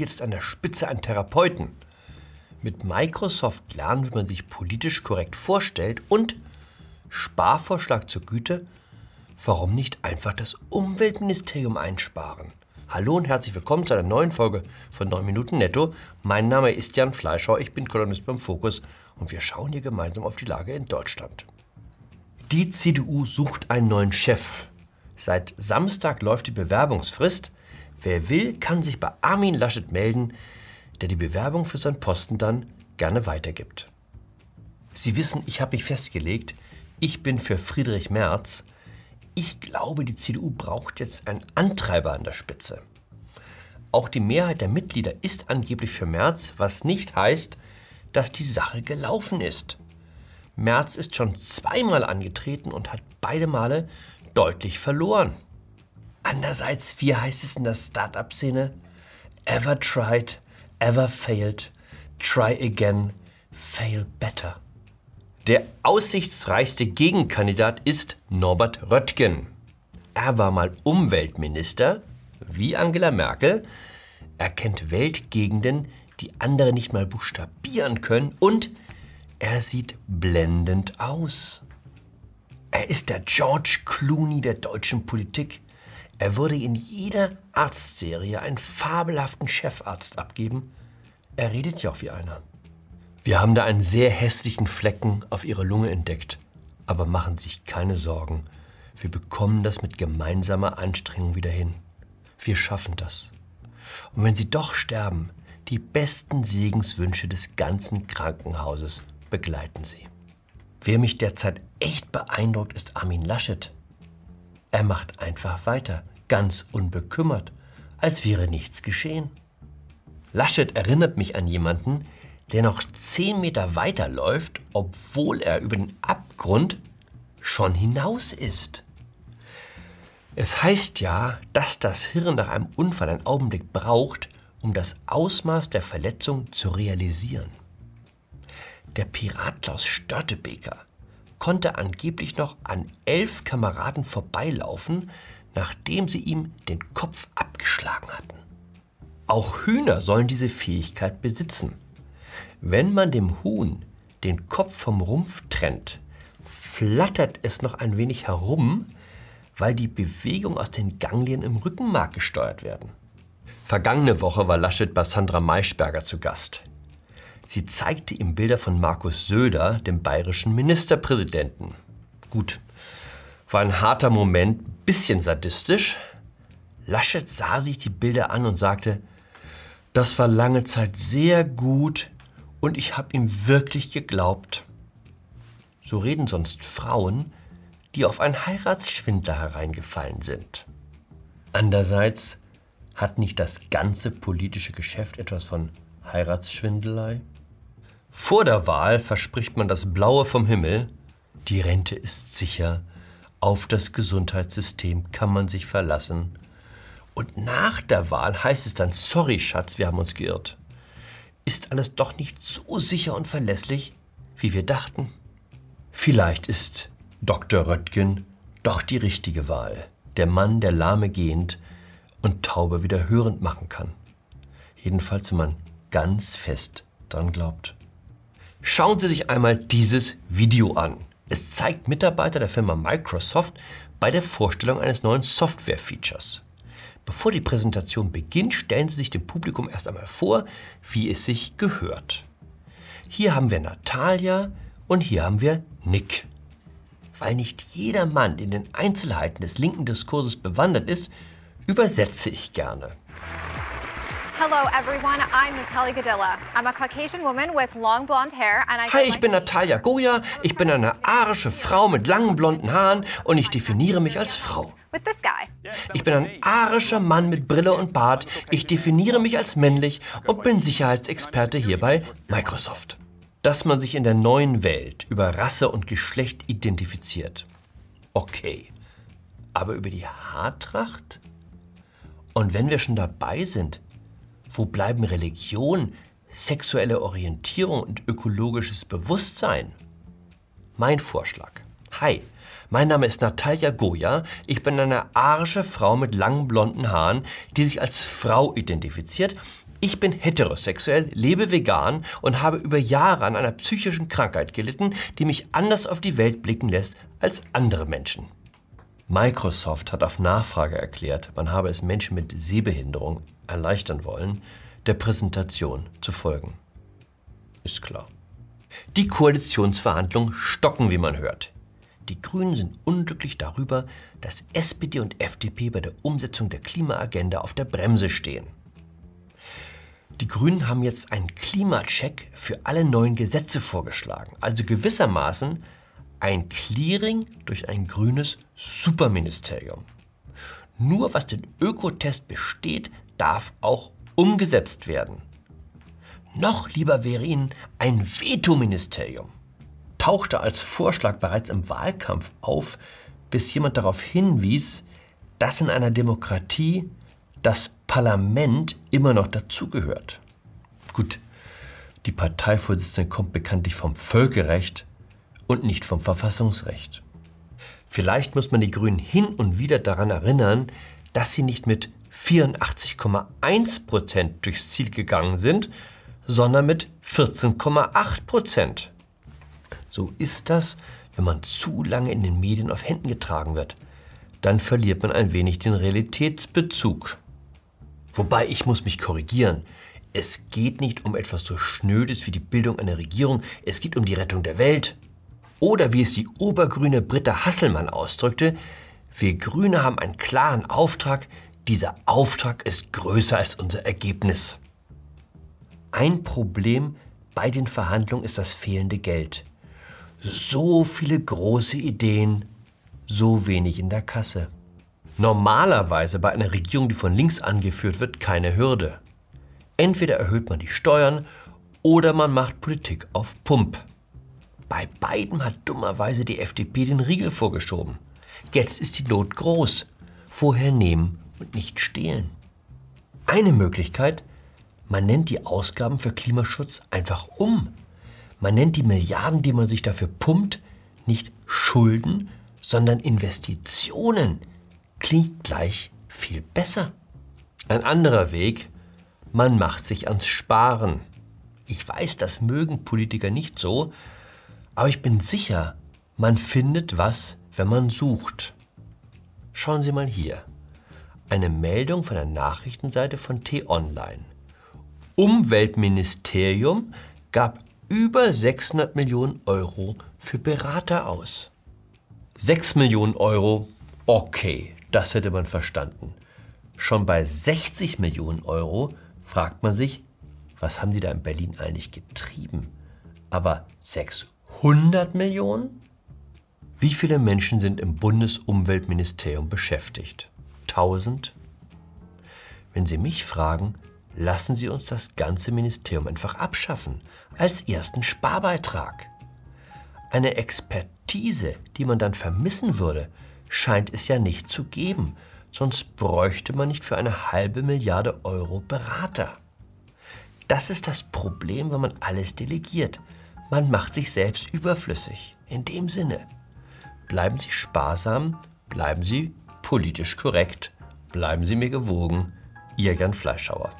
jetzt an der Spitze einen Therapeuten. Mit Microsoft lernen, wie man sich politisch korrekt vorstellt und Sparvorschlag zur Güte, warum nicht einfach das Umweltministerium einsparen? Hallo und herzlich willkommen zu einer neuen Folge von 9 Minuten Netto. Mein Name ist Jan Fleischhauer, ich bin Kolumnist beim Fokus und wir schauen hier gemeinsam auf die Lage in Deutschland. Die CDU sucht einen neuen Chef. Seit Samstag läuft die Bewerbungsfrist. Wer will, kann sich bei Armin Laschet melden, der die Bewerbung für seinen Posten dann gerne weitergibt. Sie wissen, ich habe mich festgelegt, ich bin für Friedrich Merz. Ich glaube, die CDU braucht jetzt einen Antreiber an der Spitze. Auch die Mehrheit der Mitglieder ist angeblich für Merz, was nicht heißt, dass die Sache gelaufen ist. Merz ist schon zweimal angetreten und hat beide Male deutlich verloren. Andererseits, wie heißt es in der Start-up-Szene? Ever tried, ever failed, try again, fail better. Der aussichtsreichste Gegenkandidat ist Norbert Röttgen. Er war mal Umweltminister, wie Angela Merkel. Er kennt Weltgegenden, die andere nicht mal buchstabieren können und er sieht blendend aus. Er ist der George Clooney der deutschen Politik. Er würde in jeder Arztserie einen fabelhaften Chefarzt abgeben. Er redet ja auch wie einer. Wir haben da einen sehr hässlichen Flecken auf Ihrer Lunge entdeckt. Aber machen Sie sich keine Sorgen. Wir bekommen das mit gemeinsamer Anstrengung wieder hin. Wir schaffen das. Und wenn Sie doch sterben, die besten Segenswünsche des ganzen Krankenhauses begleiten Sie. Wer mich derzeit echt beeindruckt, ist Armin Laschet. Er macht einfach weiter, ganz unbekümmert, als wäre nichts geschehen. Laschet erinnert mich an jemanden, der noch zehn Meter weiterläuft, obwohl er über den Abgrund schon hinaus ist. Es heißt ja, dass das Hirn nach einem Unfall einen Augenblick braucht, um das Ausmaß der Verletzung zu realisieren. Der Pirat Klaus Störtebeker konnte angeblich noch an elf Kameraden vorbeilaufen, nachdem sie ihm den Kopf abgeschlagen hatten. Auch Hühner sollen diese Fähigkeit besitzen. Wenn man dem Huhn den Kopf vom Rumpf trennt, flattert es noch ein wenig herum, weil die Bewegung aus den Ganglien im Rückenmark gesteuert werden. Vergangene Woche war Laschet bei Sandra Maischberger zu Gast. Sie zeigte ihm Bilder von Markus Söder, dem bayerischen Ministerpräsidenten. Gut, war ein harter Moment, bisschen sadistisch. Laschet sah sich die Bilder an und sagte, das war lange Zeit sehr gut und ich habe ihm wirklich geglaubt. So reden sonst Frauen, die auf einen Heiratsschwindler hereingefallen sind. Andererseits hat nicht das ganze politische Geschäft etwas von Heiratsschwindelei? Vor der Wahl verspricht man das Blaue vom Himmel. Die Rente ist sicher. Auf das Gesundheitssystem kann man sich verlassen. Und nach der Wahl heißt es dann, sorry Schatz, wir haben uns geirrt. Ist alles doch nicht so sicher und verlässlich, wie wir dachten? Vielleicht ist Dr. Röttgen doch die richtige Wahl. Der Mann, der Lahme gehend und Taube wieder hörend machen kann. Jedenfalls, wenn man ganz fest dran glaubt. Schauen Sie sich einmal dieses Video an. Es zeigt Mitarbeiter der Firma Microsoft bei der Vorstellung eines neuen Software-Features. Bevor die Präsentation beginnt, stellen Sie sich dem Publikum erst einmal vor, wie es sich gehört. Hier haben wir Natalia und hier haben wir Nick. Weil nicht jeder Mann in den Einzelheiten des linken Diskurses bewandert ist, übersetze ich gerne. Hello, everyone. I'm Natalia Gadilla. I'm a Caucasian woman with long blonde hair, and I. Hi, ich bin Natalia Goya. Ich bin eine arische Frau mit langen blonden Haaren und ich definiere mich als Frau. Ich bin ein arischer Mann mit Brille und Bart. Ich definiere mich als männlich und bin Sicherheitsexperte hier bei Microsoft. Dass man sich in der neuen Welt über Rasse und Geschlecht identifiziert. Okay. Aber über die Haartracht? Und wenn wir schon dabei sind, wo bleiben Religion, sexuelle Orientierung und ökologisches Bewusstsein? Mein Vorschlag. Hi, mein Name ist Natalia Goya. Ich bin eine arische Frau mit langen blonden Haaren, die sich als Frau identifiziert. Ich bin heterosexuell, lebe vegan und habe über Jahre an einer psychischen Krankheit gelitten, die mich anders auf die Welt blicken lässt als andere Menschen. Microsoft hat auf Nachfrage erklärt, man habe es Menschen mit Sehbehinderung erleichtern wollen, der Präsentation zu folgen. Ist klar. Die Koalitionsverhandlungen stocken, wie man hört. Die Grünen sind unglücklich darüber, dass SPD und FDP bei der Umsetzung der Klimaagenda auf der Bremse stehen. Die Grünen haben jetzt einen Klimacheck für alle neuen Gesetze vorgeschlagen, also gewissermaßen ein Clearing durch ein grünes Superministerium. Nur was den Ökotest besteht, darf auch umgesetzt werden. Noch lieber wäre ihnen ein Vetoministerium. Tauchte als Vorschlag bereits im Wahlkampf auf, bis jemand darauf hinwies, dass in einer Demokratie das Parlament immer noch dazugehört. Gut, die Parteivorsitzende kommt bekanntlich vom Völkerrecht und nicht vom Verfassungsrecht. Vielleicht muss man die Grünen hin und wieder daran erinnern, dass sie nicht mit 84,1 Prozent durchs Ziel gegangen sind, sondern mit 14,8 Prozent. So ist das, wenn man zu lange in den Medien auf Händen getragen wird. Dann verliert man ein wenig den Realitätsbezug. Wobei ich muss mich korrigieren. Es geht nicht um etwas so Schnödes wie die Bildung einer Regierung, es geht um die Rettung der Welt. Oder wie es die obergrüne Britta Hasselmann ausdrückte, wir Grüne haben einen klaren Auftrag, dieser Auftrag ist größer als unser Ergebnis. Ein Problem bei den Verhandlungen ist das fehlende Geld. So viele große Ideen, so wenig in der Kasse. Normalerweise bei einer Regierung, die von links angeführt wird, keine Hürde. Entweder erhöht man die Steuern oder man macht Politik auf Pump. Bei beiden hat dummerweise die FDP den Riegel vorgeschoben. Jetzt ist die Not groß. Vorher nehmen und nicht stehlen. Eine Möglichkeit, man nennt die Ausgaben für Klimaschutz einfach um. Man nennt die Milliarden, die man sich dafür pumpt, nicht Schulden, sondern Investitionen. Klingt gleich viel besser. Ein anderer Weg, man macht sich ans Sparen. Ich weiß, das mögen Politiker nicht so, aber ich bin sicher, man findet was, wenn man sucht. Schauen Sie mal hier. Eine Meldung von der Nachrichtenseite von T-Online. Umweltministerium gab über 600 Millionen Euro für Berater aus. 6 Millionen Euro, okay, das hätte man verstanden. Schon bei 60 Millionen Euro fragt man sich, was haben die da in Berlin eigentlich getrieben? Aber 600 Millionen? Wie viele Menschen sind im Bundesumweltministerium beschäftigt? 1000? Wenn Sie mich fragen, lassen Sie uns das ganze Ministerium einfach abschaffen, als ersten Sparbeitrag. Eine Expertise, die man dann vermissen würde, scheint es ja nicht zu geben, sonst bräuchte man nicht für eine halbe Milliarde Euro Berater. Das ist das Problem, wenn man alles delegiert. Man macht sich selbst überflüssig. In dem Sinne, bleiben Sie sparsam, bleiben Sie politisch korrekt, bleiben Sie mir gewogen. Ihr Jan Fleischhauer.